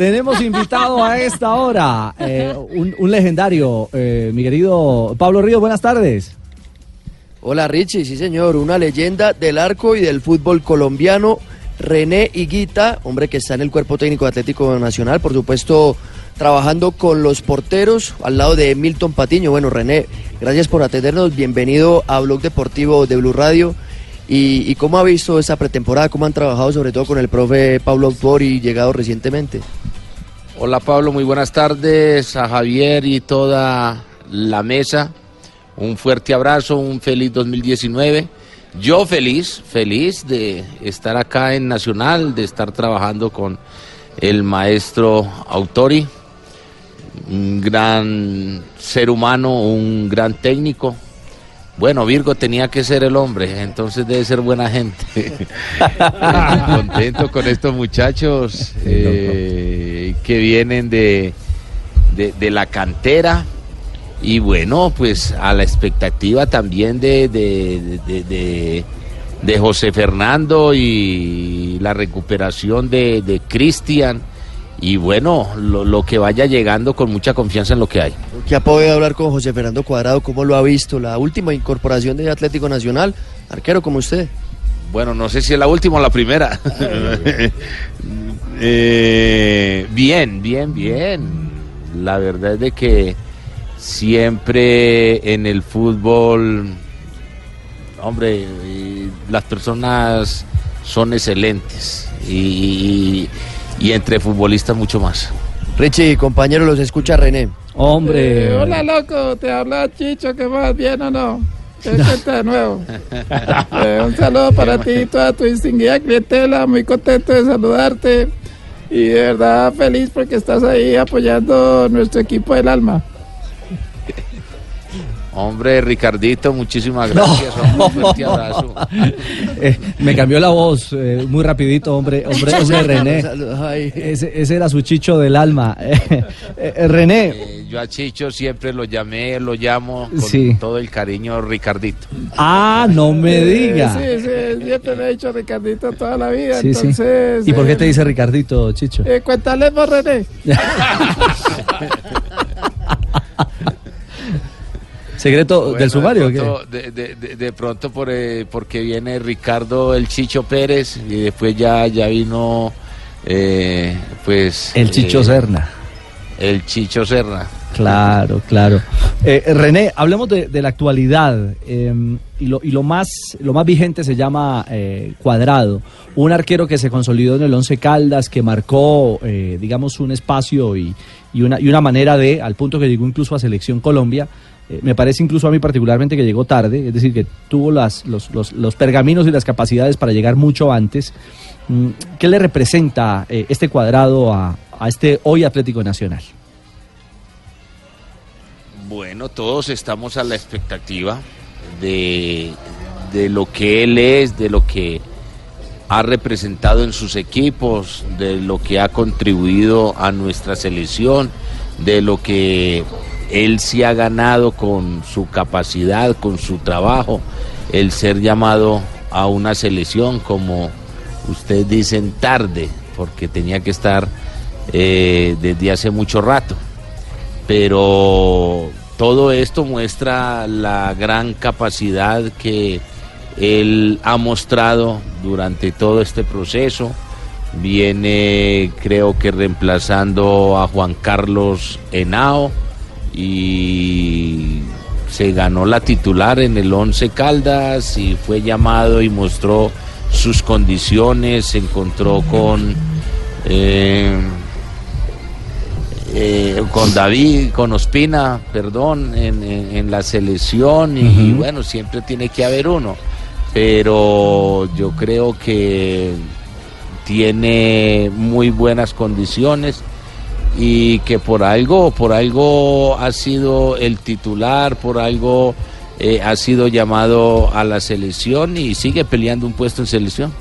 Tenemos invitado a esta hora eh, un, legendario, eh, mi querido Pablo Ríos. Buenas tardes. Hola Richie, sí señor, una leyenda del arco y del fútbol colombiano, René Higuita, hombre que está en el cuerpo técnico de Atlético Nacional, por supuesto trabajando con los porteros al lado de Milton Patiño. Bueno, René, gracias por atendernos, bienvenido a Blog Deportivo de Blue Radio. ¿Y, cómo ha visto esa pretemporada? ¿Cómo han trabajado sobre todo con el profe Pablo Autori, llegado recientemente? Hola Pablo, muy buenas tardes a Javier y toda la mesa. Un fuerte abrazo, un feliz 2019. Yo feliz, feliz de estar acá en Nacional, de estar trabajando con el maestro Autori, un gran ser humano, un gran técnico. Bueno, Virgo tenía que ser el hombre, entonces debe ser buena gente. Contento con estos muchachos eh, que vienen de, de, de la cantera y bueno, pues a la expectativa también de, de, de, de, de José Fernando y la recuperación de, de Cristian. Y bueno, lo, lo, que vaya llegando con mucha confianza en lo que hay. ¿Qué ha podido hablar con José Fernando Cuadrado? ¿Cómo lo ha visto? La última incorporación de Atlético Nacional, arquero como usted. Bueno, no sé si es la última o la primera. eh, bien, bien, bien. La verdad es de que siempre en el fútbol, hombre, las personas son excelentes y, y, entre futbolistas mucho más. Richie, compañero, los escucha René. Hombre. Eh, hola, loco, te habla Chicho, ¿qué más? ¿Bien o no? ¿Qué cuenta de nuevo? eh, un saludo para ti y toda tu distinguida clientela, muy contento de saludarte y de verdad feliz porque estás ahí apoyando nuestro equipo del alma. Hombre, Ricardito, muchísimas gracias. No. Un fuerte abrazo. Eh, me cambió la voz eh, muy rapidito, hombre. Hombre, hombre René. Ese, ese, era su chicho del alma. Eh, René. Eh, yo a Chicho siempre lo llamé, lo llamo con sí. todo el cariño Ricardito. Ah, no me diga. Sí, sí, siempre me he dicho Ricardito toda la vida. Sí, entonces, ¿Y por qué te dice Ricardito, Chicho? cuéntale por René. ¿Secreto bueno, del sumario? De pronto, de, de, de pronto por, eh, porque viene Ricardo el Chicho Pérez y después ya, ya vino eh, pues... El Chicho eh, Serna. El Chicho Serna. Claro, claro. Eh, René, hablemos de, la actualidad eh, y, lo, y lo, más, lo más vigente se llama eh, Cuadrado, un arquero que se consolidó en el Once Caldas, que marcó, digamos, un espacio y, y, una, y una manera de, al punto que llegó incluso a Selección Colombia, me parece incluso a mí particularmente que llegó tarde, es decir, que tuvo las, los, los, los, pergaminos y las capacidades para llegar mucho antes. Mm, ¿Qué le representa eh, este cuadrado a, a, este hoy Atlético Nacional? Bueno, todos estamos a la expectativa de, de lo que él es, de lo que ha representado en sus equipos, de lo que ha contribuido a nuestra selección, de lo que él sí ha ganado con su capacidad, con su trabajo, el ser llamado a una selección como ustedes dicen tarde, porque tenía que estar eh, desde hace mucho rato. Pero todo esto muestra la gran capacidad que él ha mostrado durante todo este proceso. Viene creo que reemplazando a Juan Carlos Henao y se ganó la titular en el Once Caldas y fue llamado y mostró sus condiciones, se encontró con eh, eh, con David, con Ospina, perdón, en, en, en la selección y, uh -huh. y bueno, siempre tiene que haber uno, pero yo creo que tiene muy buenas condiciones y que por algo, por algo ha sido el titular, por algo eh, ha sido llamado a la selección y sigue peleando un puesto en selección.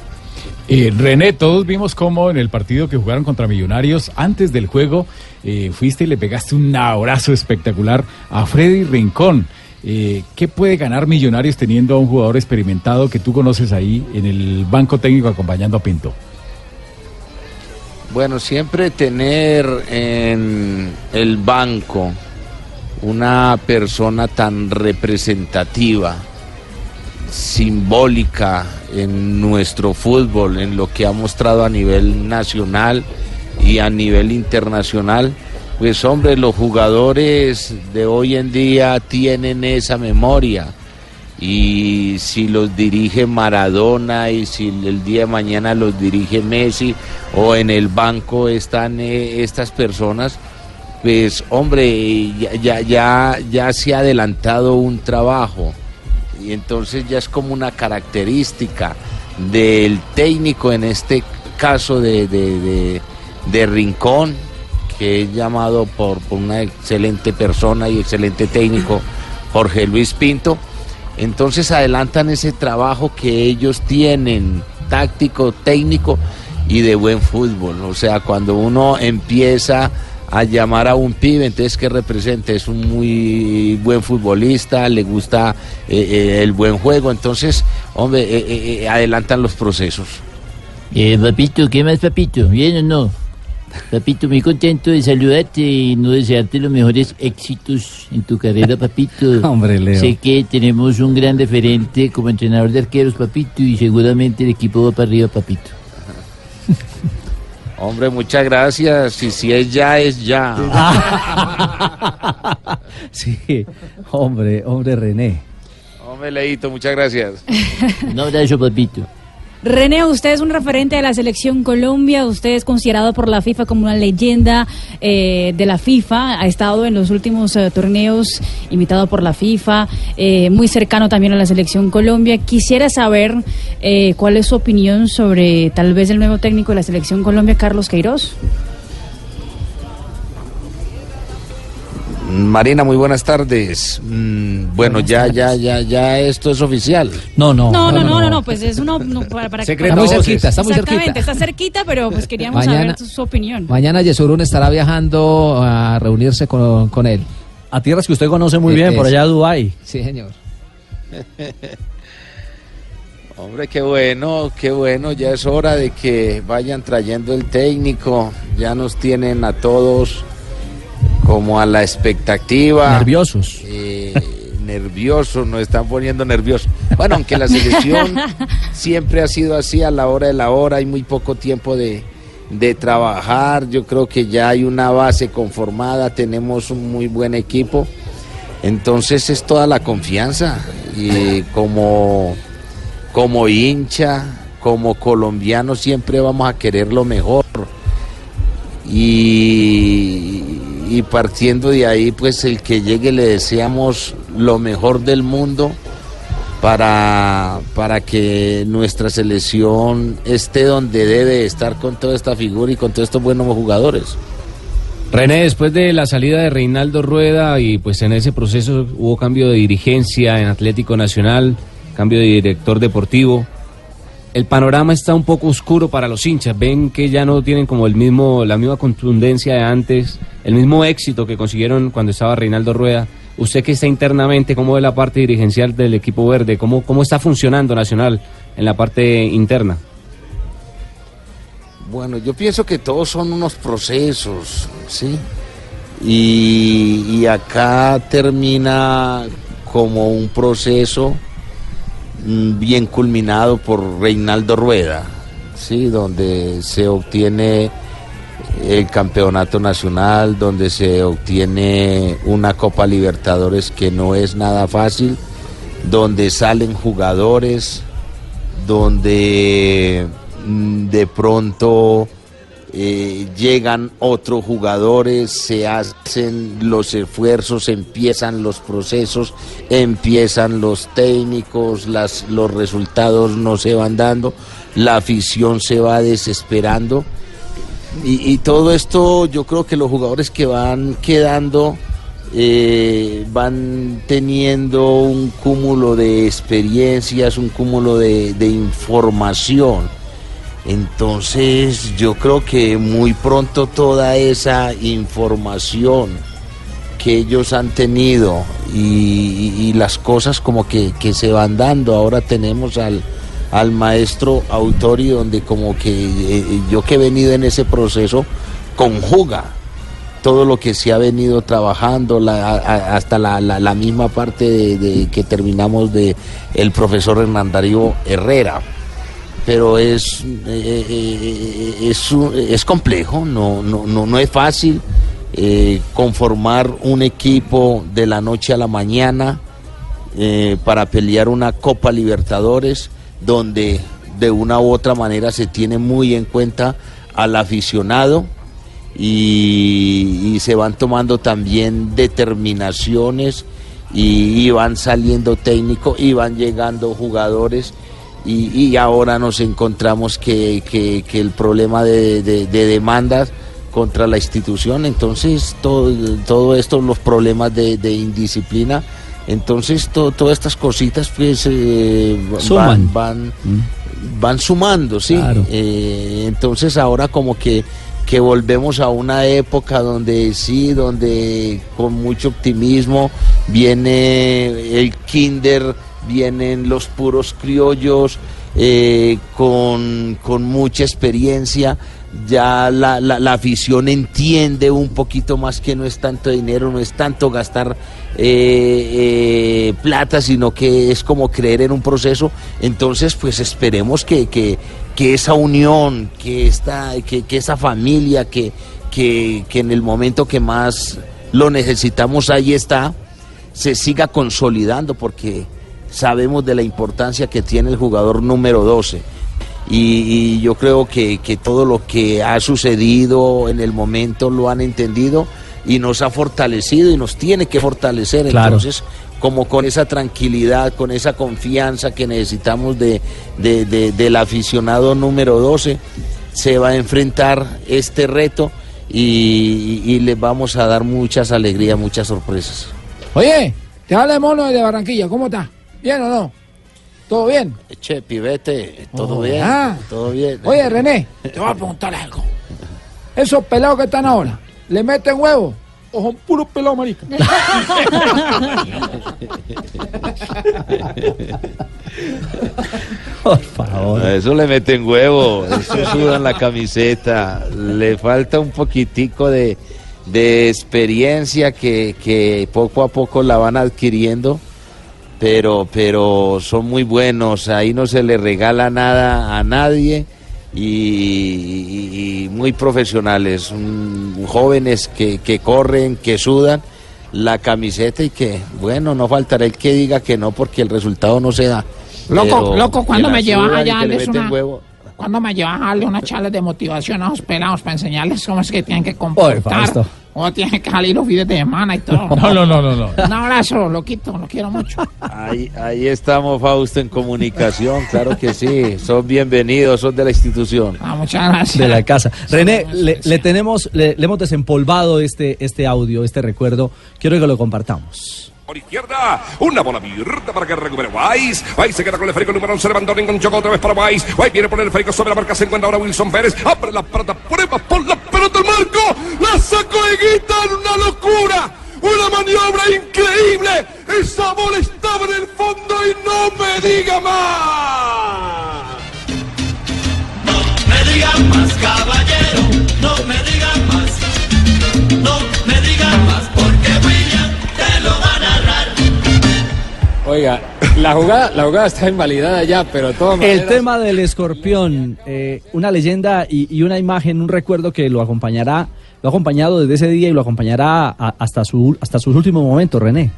Eh, René, todos vimos cómo en el partido que jugaron contra Millonarios, antes del juego, eh, fuiste y le pegaste un abrazo espectacular a Freddy Rincón. ¿Qué puede ganar Millonarios teniendo a un jugador experimentado que tú conoces ahí en el banco técnico acompañando a Pinto? Bueno, siempre tener en el banco una persona tan representativa, simbólica en nuestro fútbol, en lo que ha mostrado a nivel nacional y a nivel internacional, pues hombre, los jugadores de hoy en día tienen esa memoria y si los dirige Maradona y si el día de mañana los dirige Messi o en el banco están eh, estas personas, pues hombre, ya, ya, ya, se ha adelantado un trabajo. Y entonces ya es como una característica del técnico, en este caso de, de, Rincón, que es llamado por una excelente persona y excelente técnico, Jorge Luis Pinto, entonces adelantan ese trabajo que ellos tienen, táctico, técnico y de buen fútbol. O sea, cuando uno empieza a llamar a un pibe, entonces que representa, es un muy buen futbolista, le gusta eh, eh, el buen juego, entonces, hombre, eh, adelantan los procesos. papito, ¿qué más, papito? ¿Bien o no? Papito, muy contento de saludarte y no desearte los mejores éxitos en tu carrera, papito. Hombre, Leo. Sé que tenemos un gran referente como entrenador de arqueros, papito, y seguramente el equipo va para arriba, papito. Hombre, muchas gracias. Y si es ya, es ya. sí, hombre, hombre René. Hombre, Leito, muchas gracias. Un abrazo, papito. René, usted es un referente de la selección Colombia, usted es considerado por la FIFA como una leyenda eh, de la FIFA, ha estado en los últimos eh, torneos invitado por la FIFA, eh, muy cercano también a la selección Colombia. Quisiera saber cuál es su opinión sobre tal vez el nuevo técnico de la selección Colombia, Carlos Queiroz. Marina, muy buenas tardes. Mm, bueno, ya, ya, ya, ya esto es oficial. No, no. No, no, no, no, pues es uno para, Está muy cerquita, está muy cerquita. está cerquita, pero pues queríamos saber su opinión. Mañana Yesurún estará viajando a reunirse con, con él. A tierras que usted conoce muy bien, por allá a Dubái. Sí, señor. Hombre, qué bueno, qué bueno. Ya es hora de que vayan trayendo el técnico. Ya nos tienen a todos como a la expectativa. Nerviosos. Eh, nerviosos, nos están poniendo nerviosos. Bueno, aunque la selección siempre ha sido así a la hora de la hora, hay muy poco tiempo de, de trabajar. Yo creo que ya hay una base conformada, tenemos un muy buen equipo. Entonces es toda la confianza. Y como, como hincha, como colombiano, siempre vamos a querer lo mejor. Y, y partiendo de ahí, pues el que llegue le deseamos lo mejor del mundo para, para que nuestra selección esté donde debe estar con toda esta figura y con todos estos buenos jugadores. René, después de la salida de Reinaldo Rueda y pues en ese proceso hubo cambio de dirigencia en Atlético Nacional, cambio de director deportivo el panorama está un poco oscuro para los hinchas. Ven que ya no tienen como el mismo, la misma contundencia de antes, el mismo éxito que consiguieron cuando estaba Reinaldo Rueda. Usted que está internamente, ¿cómo ve la parte dirigencial del equipo verde? ¿Cómo, cómo está funcionando Nacional en la parte interna? Bueno, yo pienso que todos son unos procesos, ¿sí? Y, acá termina como un proceso bien culminado por Reinaldo Rueda, ¿sí? donde se obtiene el campeonato nacional, donde se obtiene una Copa Libertadores que no es nada fácil, donde salen jugadores, donde mm, de pronto eh, llegan otros jugadores, se hacen los esfuerzos, empiezan los procesos, empiezan los técnicos, las, los resultados no se van dando, la afición se va desesperando. Y, todo esto yo creo que los jugadores que van quedando eh, van teniendo un cúmulo de experiencias, un cúmulo de, de información entonces yo creo que muy pronto toda esa información que ellos han tenido y, las cosas como que, se van dando, ahora tenemos al, al maestro Autori, donde como que eh, yo que he venido en ese proceso, conjuga todo lo que se ha venido trabajando, hasta la, la- misma parte de, de que terminamos de el profesor Hernán Darío Herrera. Pero es, eh, eh, es, es complejo, no, no, no, no es fácil eh, conformar un equipo de la noche a la mañana eh, para pelear una Copa Libertadores, donde de una u otra manera se tiene muy en cuenta al aficionado y, se van tomando también determinaciones y van saliendo técnicos y van llegando jugadores y, y ahora nos encontramos que, que- que el problema de, de- de demandas contra la institución, entonces todo, todo esto, los problemas de, de indisciplina, entonces to- todas estas cositas pues eh, Suman. van, van, van sumando, sí. Claro. Eh, entonces ahora como que, que volvemos a una época donde sí, donde con mucho optimismo viene el kinder, vienen los puros criollos, eh, con, con mucha experiencia. Ya la, la- la afición entiende un poquito más que no es tanto dinero, no es tanto gastar eh, eh, plata, sino que es como creer en un proceso. Entonces, pues esperemos que, que, que esa unión, que, esta, que, que esa familia, que, que, que en el momento que más lo necesitamos, ahí está, se siga consolidando, porque sabemos de la importancia que tiene el jugador número 12. Y, y yo creo que, que todo lo que ha sucedido en el momento lo han entendido y nos ha fortalecido y nos tiene que fortalecer. Claro. Entonces, como con esa tranquilidad, con esa confianza que necesitamos de, de- de- del aficionado número 12, se va a enfrentar este reto y, y les vamos a dar muchas alegrías, muchas sorpresas. Oye, te habla el mono de Barranquilla, ¿cómo estás? ¿Bien o no? ¿Todo bien? Che, pibete, todo Oh, bien, ah. todo bien. Oye, René, te voy a preguntar algo. Esos pelados que están ahora, ¿le meten huevo? ¿O son puros pelados, marica? Por favor. A Eso le meten huevo, eso sudan la camiseta. Le falta un poquitico de, de experiencia que, que poco a poco la van adquiriendo, pero, pero son muy buenos. Ahí no se le regala nada a nadie y, y- y muy profesionales, jóvenes que, que corren, que sudan la camiseta y que, bueno, no faltará el que diga que no porque el resultado no se da. Loco, loco, que ¿cuándo la me llevas allá a ¿Cuándo me llevas a darle una charla de motivación a los pelados para enseñarles cómo es que tienen que comportar? ¿Cómo tienen que salir los fines de semana y todo? No, no, no, no, no. Un abrazo, loquito, lo quiero mucho. Ahí, ahí estamos, Fausto, en comunicación, claro que sí. Son bienvenidos, son de la institución. Ah, muchas gracias. de la casa. René, le, le tenemos, le, le hemos desempolvado este, este audio, este recuerdo. Quiero que lo compartamos. Por izquierda, una bola abierta para que recupere Weiss. Weiss se queda con el esférico número 11, levantó Rincón, chocó otra vez para Weiss. Weiss viene por el esférico sobre la marca, se encuentra ahora Wilson Pérez. Abre la pelota, prueba por la pelota al marco. La sacó Higuita en una locura. Una maniobra increíble. Esa bola estaba en el fondo y no me diga más. me digan más, caballero, no me digan más, Oiga, la jugada, la jugada está invalidada ya, pero todo El tema del escorpión, eh, una leyenda y, y una imagen, un recuerdo que lo acompañará, lo ha acompañado desde ese día y lo acompañará a- hasta, su, hasta sus últimos momentos, René.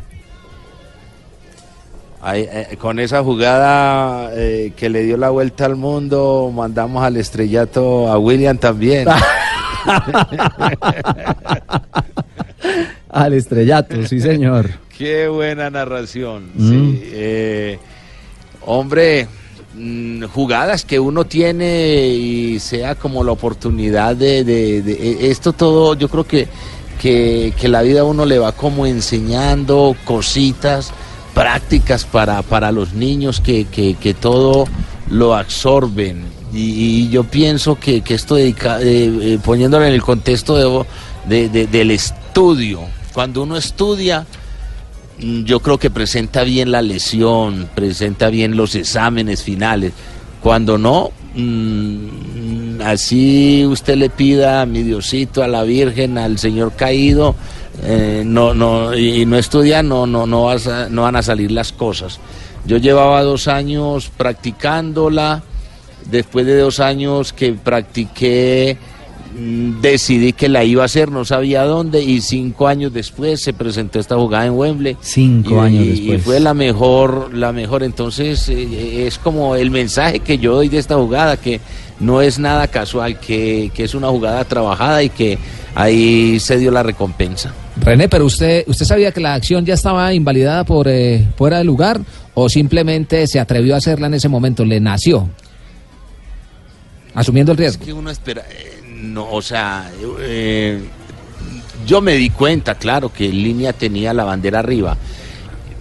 Ahí, eh, con esa jugada eh, que le dio la vuelta al mundo, mandamos al estrellato a William también. Al estrellato, sí señor. Qué buena narración. Mm. sí. Eh, hombre, mm, jugadas que uno tiene y sea como la oportunidad de, de- de- eh, esto todo, yo creo que, que, que la vida a uno le va como enseñando cositas prácticas para, para los niños que, que, que todo lo absorben. Y, y yo pienso que, que esto dedica- eh, eh, poniéndolo en el contexto de- de- de- del estudio, cuando uno estudia, yo creo que presenta bien la lesión, presenta bien los exámenes finales, Cuando no, mm, así usted le pida a mi Diosito, a la Virgen, al Señor caído, eh, no, no, y no estudia, no, no, no, vas no van a salir las cosas. Yo llevaba dos años practicándola, después de dos años que practiqué, mm, decidí que la iba a hacer, no sabía dónde, y cinco años después se presentó esta jugada en Wembley. Cinco Y- años después. Y fue la mejor, la mejor. Entonces eh, es como el mensaje que yo doy de esta jugada, que no es nada casual, que, que es una jugada trabajada y que ahí se dio la recompensa. René, pero usted, ¿usted sabía que la acción ya estaba invalidada por eh, fuera de lugar o simplemente se atrevió a hacerla en ese momento? ¿Le nació? Asumiendo el riesgo. Es que uno espera, eh, no, o sea, eh, yo me di cuenta, claro, que en línea tenía la bandera arriba.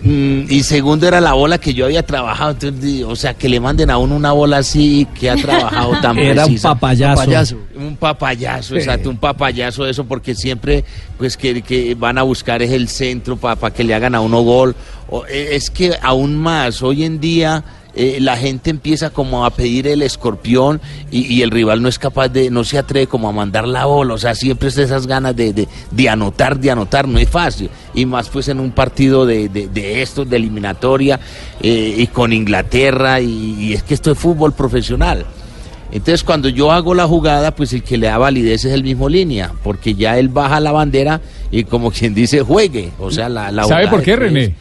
Mm, y segundo era la bola que yo había trabajado, entonces, o sea, que le manden a uno una bola así que ha trabajado tan Era un papayazo. Papayazo. Un papayazo, Sí. exacto, un papayazo eso, porque siempre, pues, que, que van a buscar es el centro para que le hagan a uno gol. O, eh, es que aún más, hoy en día eh, la gente empieza como a pedir el escorpión y, y el rival no es capaz de, no se atreve como a mandar la bola, o sea, siempre es esas ganas de, de, de anotar, de anotar, no es fácil, y más pues en un partido de, de, de estos, de eliminatoria, eh, y con Inglaterra, y, y es que esto es fútbol profesional. Entonces cuando yo hago la jugada, pues el que le da validez es el mismo línea, porque ya él baja la bandera y como quien dice juegue, o sea, la, la ¿Sabe por qué, René?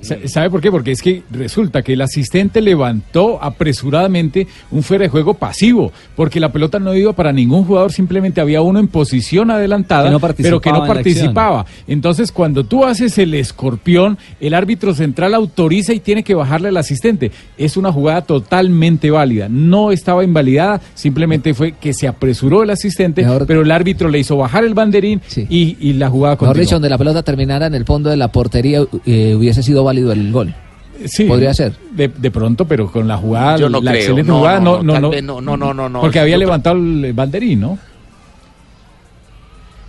Sa- ¿Sabe por qué? Porque es que resulta que el asistente levantó apresuradamente un fuera de juego pasivo, porque la pelota no iba para ningún jugador, simplemente había uno en posición adelantada, Que no pero que participaba no en participaba. Entonces, cuando tú haces el escorpión, el árbitro central autoriza y tiene que bajarle al asistente. Es una jugada totalmente válida. No estaba invalidada, simplemente fue que se apresuró el asistente, pero el árbitro le hizo bajar el banderín y, y la jugada Mejor continuó. dicho, donde la pelota terminara en el fondo de la portería eh, hubiese sido válido el gol. Sí, Podría ser. De, de pronto, pero con la jugada, Yo no la creo, excelente no, jugada, no, no, no, no, no, no, no, no, no, no. porque había levantado el banderín, ¿no?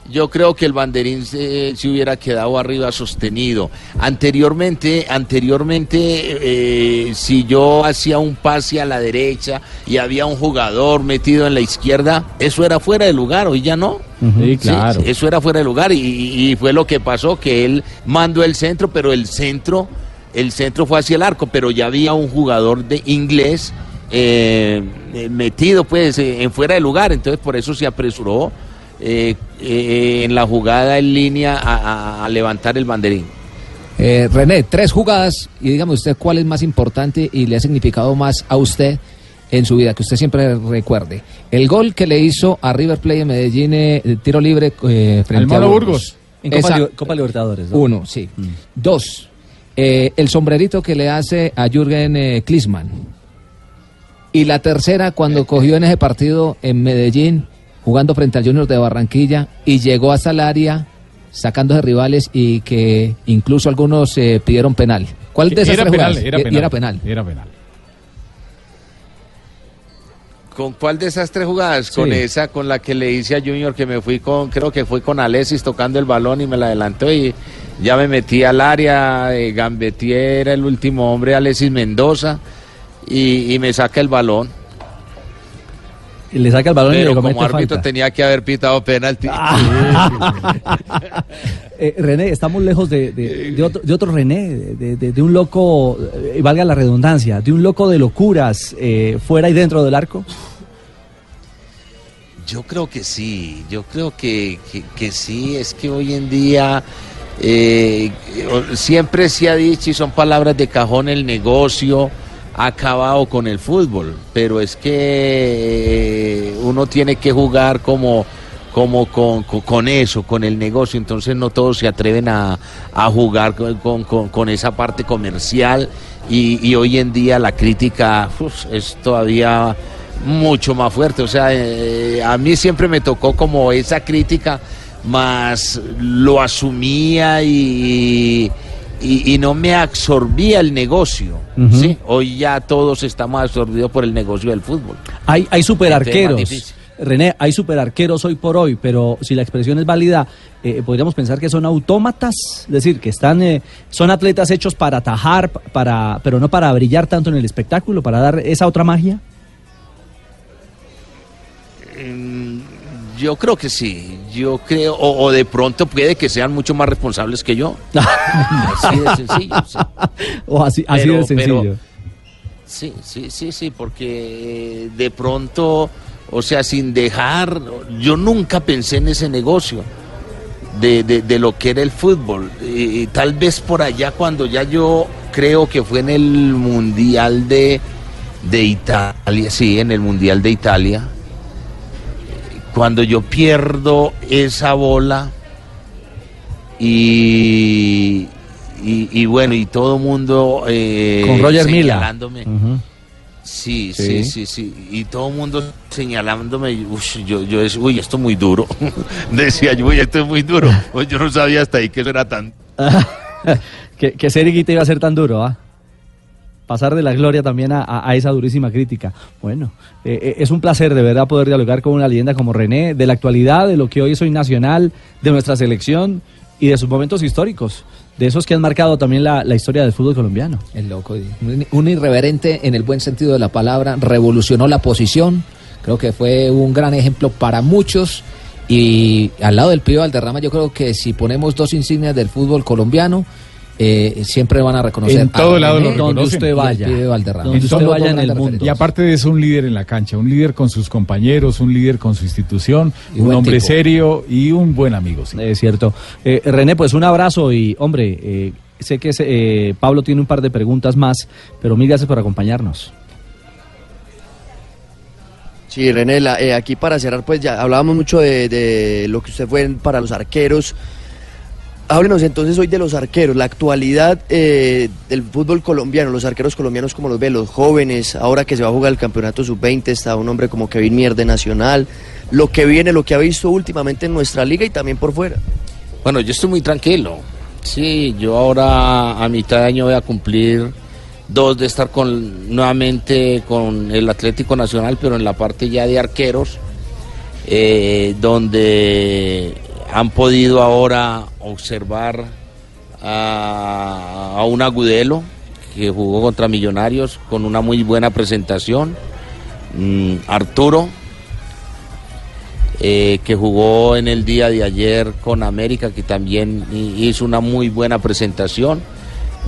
Yo creo que el banderín se, se hubiera quedado arriba sostenido. Anteriormente, anteriormente, eh, si yo hacía un pase a la derecha y había un jugador metido en la izquierda, eso era fuera de lugar, hoy ya no. Sí, claro. eso era fuera de lugar y, y fue lo que pasó, que él mandó el centro, pero el centro, el centro fue hacia el arco, pero ya había un jugador de inglés eh, metido pues en fuera de lugar, entonces por eso se apresuró eh, eh, en la jugada en línea a, a- a levantar el banderín. Eh, René, tres jugadas y dígame usted cuál es más importante y le ha significado más a usted en su vida, que usted siempre recuerde. El gol que le hizo a River Plate de Medellín, eh, de tiro libre eh, frente Al a Mono Burgos. Burgos. En Copa Esa- Liber- Copa Libertadores, ¿no? Uno, sí. Dos, eh, el sombrerito que le hace a Jürgen eh, Klinsmann. Y la tercera, cuando cogió en ese partido en Medellín, jugando frente al Junior de Barranquilla, y llegó hasta el área sacándose rivales y que incluso algunos eh, pidieron penal. ¿Cuál de esas Era tres penal, jugadas? era penal. era penal. Era penal. ¿Con cuál de esas tres jugadas? Con Sí. esa, con la que le hice a Junior que me fui con, creo que fue con Alexis tocando el balón y me la adelantó y ya me metí al área, eh, gambeteé, era el último hombre, Alexis Mendoza, y, y me saca el balón. Y le saca el balón y Pero le como comete árbitro falta. tenía que haber pitado penalti. Eh, René, estamos lejos de, de- de otro, de otro René, de, de- de un loco, eh, y valga la redundancia, de un loco de locuras eh, fuera y dentro del arco. Yo creo que sí, yo creo que, que- que sí, es que hoy en día eh, siempre se ha dicho y son palabras de cajón el negocio acabado con el fútbol, pero es que eh, uno tiene que jugar como, como con, con- eso, con el negocio, entonces no todos se atreven a, a jugar con, con- esa parte comercial y, hoy en día la crítica es todavía mucho más fuerte. O sea, eh, a mí siempre me tocó como esa crítica, más lo asumía y, y, y no me absorbía el negocio. Hoy ya todos estamos absorbidos por el negocio del fútbol. Hay, hay superarqueros. René, hay superarqueros hoy por hoy, pero si la expresión es válida, eh, podríamos pensar que son autómatas, es decir, que están, eh, son atletas hechos para atajar, para, pero no para brillar tanto en el espectáculo, para dar esa otra magia. Mm, Yo creo que sí, yo creo, o, o de pronto puede que sean mucho más responsables que yo. así de sencillo. sí. O así, así Pero- de sencillo. pero- Sí, sí, sí, sí, porque de pronto, o sea, sin dejar, yo nunca pensé en ese negocio de, de- de lo que era el fútbol. Y, y tal vez por allá cuando ya yo creo que fue en el Mundial de, de Italia, sí, en el Mundial de Italia, cuando yo pierdo esa bola y, y, y bueno, y todo mundo... eh, Con Roger Mila. señalándome. Ujú. Sí, Sí. sí, sí, sí. Y todo el mundo señalándome, uy, yo, yo decía, uy, esto es muy duro. Decía yo, uy, esto es muy duro. Yo no sabía hasta ahí que eso era tan... que, que iba a ser tan duro, ¿ah? Pasar de la gloria también a, esa durísima crítica. Bueno, eh, eh, es un placer de verdad poder dialogar con una leyenda como René, de la actualidad, de lo que hoy es hoy nacional, de nuestra selección y de sus momentos históricos, de esos que han marcado también la, la historia del fútbol colombiano. El loco. Un, un irreverente en el buen sentido de la palabra, revolucionó la posición, creo que fue un gran ejemplo para muchos y al lado del Pío Valderrama yo creo que si ponemos dos insignias del fútbol colombiano, eh, siempre van a reconocer En a todo lado lo donde usted vaya. En Son todo- los dos grandes referentes. Y aparte de eso, un líder en la cancha, un líder con sus compañeros, un líder con su institución, Y un hombre tipo. serio y un buen amigo. sí. Es cierto. Eh, René, pues un abrazo y, hombre, eh, sé que eh, Pablo tiene un par de preguntas más, pero mil gracias por acompañarnos. Sí, René, la- eh, aquí para cerrar, pues ya hablábamos mucho de, de lo que usted fue en- para los arqueros. Háblenos entonces hoy de los arqueros, la actualidad eh, del fútbol colombiano, los arqueros colombianos como los ve, los jóvenes, ahora que se va a jugar el campeonato sub-20, está un hombre como Kevin Mier de Nacional, lo que viene, lo que ha visto últimamente en nuestra liga y también por fuera. Bueno, yo estoy muy tranquilo. Sí, yo ahora a mitad de año voy a cumplir dos de estar con nuevamente con el Atlético Nacional, pero en la parte ya de arqueros, eh, donde han podido ahora observar a, un Agudelo que jugó contra Millonarios con una muy buena presentación, Mm, Arturo eh, que jugó en el día de ayer con América, que también hi- hizo una muy buena presentación.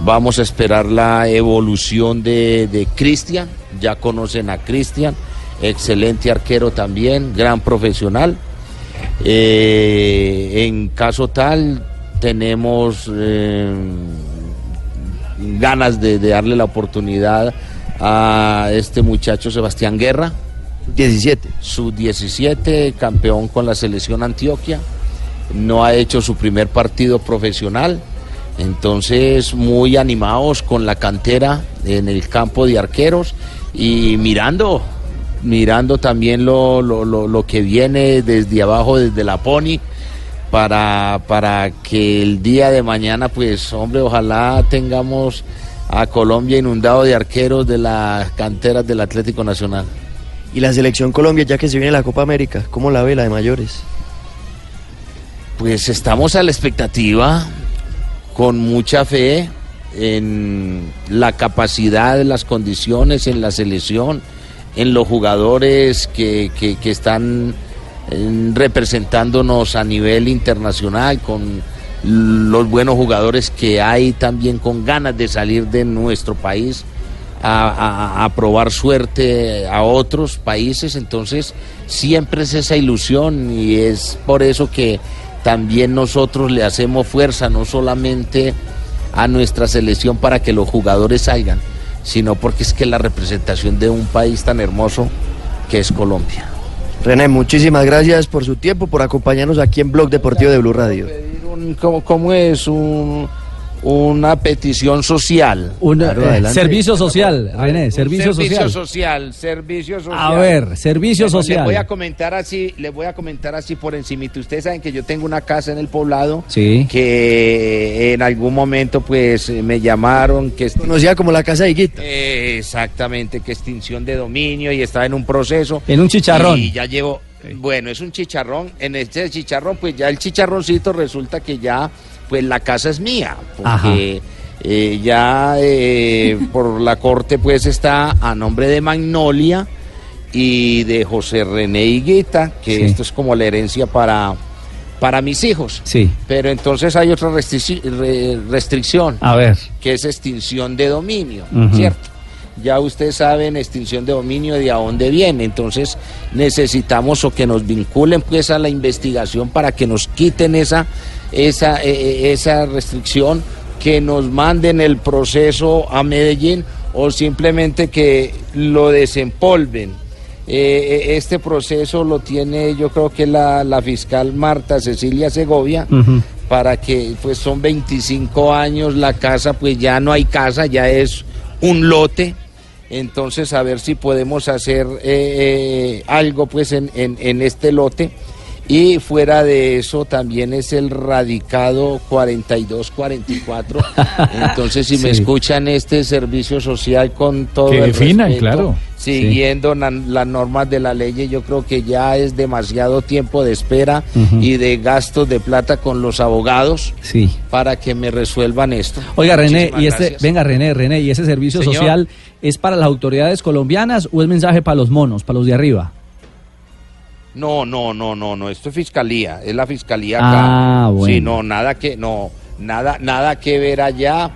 Vamos a esperar la evolución de Cristian, ya conocen a Cristian, excelente arquero también, gran profesional. Eh, en caso tal, tenemos eh, ganas de, de darle la oportunidad a este muchacho Sebastián Guerra. 17. Su 17, campeón con la selección Antioquia. No ha hecho su primer partido profesional. Entonces, muy animados con la cantera en el campo de arqueros y mirando, mirando también lo, lo, lo- lo que viene desde abajo, desde la Pony, para, para que el día de mañana, pues, hombre, ojalá tengamos a Colombia inundado de arqueros de las canteras del Atlético Nacional. Y la selección Colombia, ya que se viene la Copa América, ¿cómo la ve la de mayores? Pues estamos a la expectativa, con mucha fe en la capacidad, las condiciones, en la selección, en los jugadores que, que- están eh, representándonos a nivel internacional, con los buenos jugadores que hay también con ganas de salir de nuestro país a- a probar suerte a otros países, entonces siempre es esa ilusión y es por eso que también nosotros le hacemos fuerza, no solamente a nuestra selección para que los jugadores salgan, sino porque es que la representación de un país tan hermoso que es Colombia. René, muchísimas gracias por su tiempo, por acompañarnos aquí en Blog Deportivo de Blue Radio. ¿Cómo, cómo es? Un, una petición social. Un Claro, eh, servicio social, René, servicio, Servicio social. social, servicio social. A ver, servicio social. Les voy a comentar así, les voy a comentar así por encimita. Ustedes saben que yo tengo una casa en el poblado Sí. que en algún momento pues me llamaron que Conocida como la Casa de Higuita. exactamente que extinción de dominio y estaba en un proceso En un chicharrón. y ya llevo Bueno, es un chicharrón. En este chicharrón, pues ya el chicharroncito resulta que ya, pues la casa es mía. Porque eh, ya eh, por la corte, pues está a nombre de Magnolia y de José René Higuita, que Sí. esto es como la herencia para, para mis hijos. Sí. Pero entonces hay otra re- restricción, A ver. que es extinción de dominio. ¿cierto? Ya ustedes saben, extinción de dominio de a dónde viene, entonces necesitamos o que nos vinculen pues a la investigación para que nos quiten esa, esa, eh, eh, esa restricción, que nos manden el proceso a Medellín o simplemente que lo desempolven. Eh, este proceso lo tiene yo creo que la, la fiscal Marta Cecilia Segovia para que pues son 25 años la casa, pues ya no hay casa, ya es un lote. Entonces a ver si podemos hacer eh, eh, algo pues en, en- en este lote. Y fuera de eso también es el radicado 4244. Entonces si me escuchan este servicio social con todo Que el definan, respeto, claro. siguiendo las normas de la ley, yo creo que ya es demasiado tiempo de espera y de gastos de plata con los abogados Sí. para que me resuelvan esto. Oiga, René, y este, gracias. venga, René, René, ¿y ese servicio Señor. social es para las autoridades colombianas o es mensaje para los monos, para los de arriba? No, no, no, no, no, esto es fiscalía, es la fiscalía Ah, acá. bueno. Sí, no, nada que, no, nada, nada que ver allá.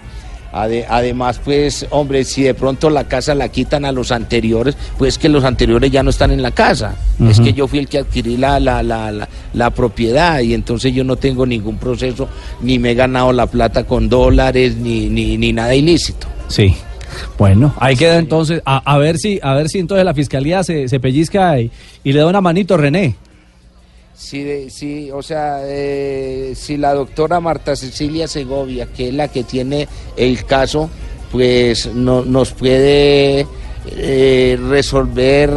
Ade- además, pues, hombre, si de pronto la casa la quitan a los anteriores, pues que los anteriores ya no están en la casa. Es que yo fui el que adquirí la, la, la, la, la propiedad y entonces yo no tengo ningún proceso, ni me he ganado la plata con dólares, ni, ni, ni nada ilícito. Sí. Bueno, ahí queda entonces, a, a ver si, a ver si entonces la fiscalía se, se pellizca y, y le da una manito, René. Sí, de- sí, o sea, eh, si la doctora Marta Cecilia Segovia, que es la que tiene el caso, pues no, nos puede eh, resolver,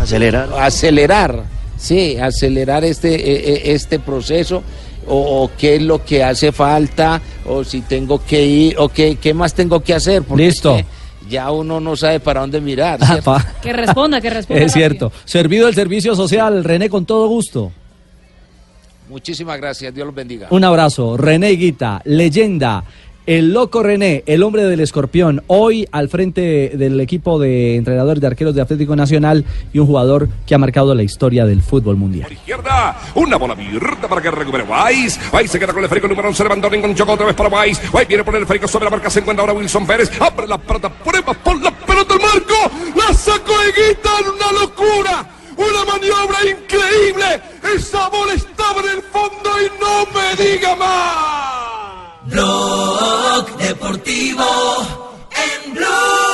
acelerar, acelerar, sí, acelerar este eh, este proceso. O, o qué es lo que hace falta, o si tengo que ir, o qué, qué más tengo que hacer. Porque es Listo. que ya uno no sabe para dónde mirar. ¿cierto? Que responda, que responda. Es cierto. Servido el servicio social, René, con todo gusto. Muchísimas gracias, Dios los bendiga. Un abrazo. René Guita, leyenda. El loco René, el hombre del escorpión, hoy al frente del equipo de entrenadores de arqueros de Atlético Nacional y un jugador que ha marcado la historia del fútbol mundial. Por izquierda, una bola abierta para que recupere Weiss. Weiss se queda con el férico número 11, levantó con Choco otra vez para Weiss. Weiss viene poner el férico sobre la marca, se encuentra ahora Wilson Pérez. Abre la pelota, prueba por la pelota el marco. La sacó Higuita en una locura. Una maniobra increíble. Esa bola estaba en el fondo y no me diga más. Blog Deportivo en Blue.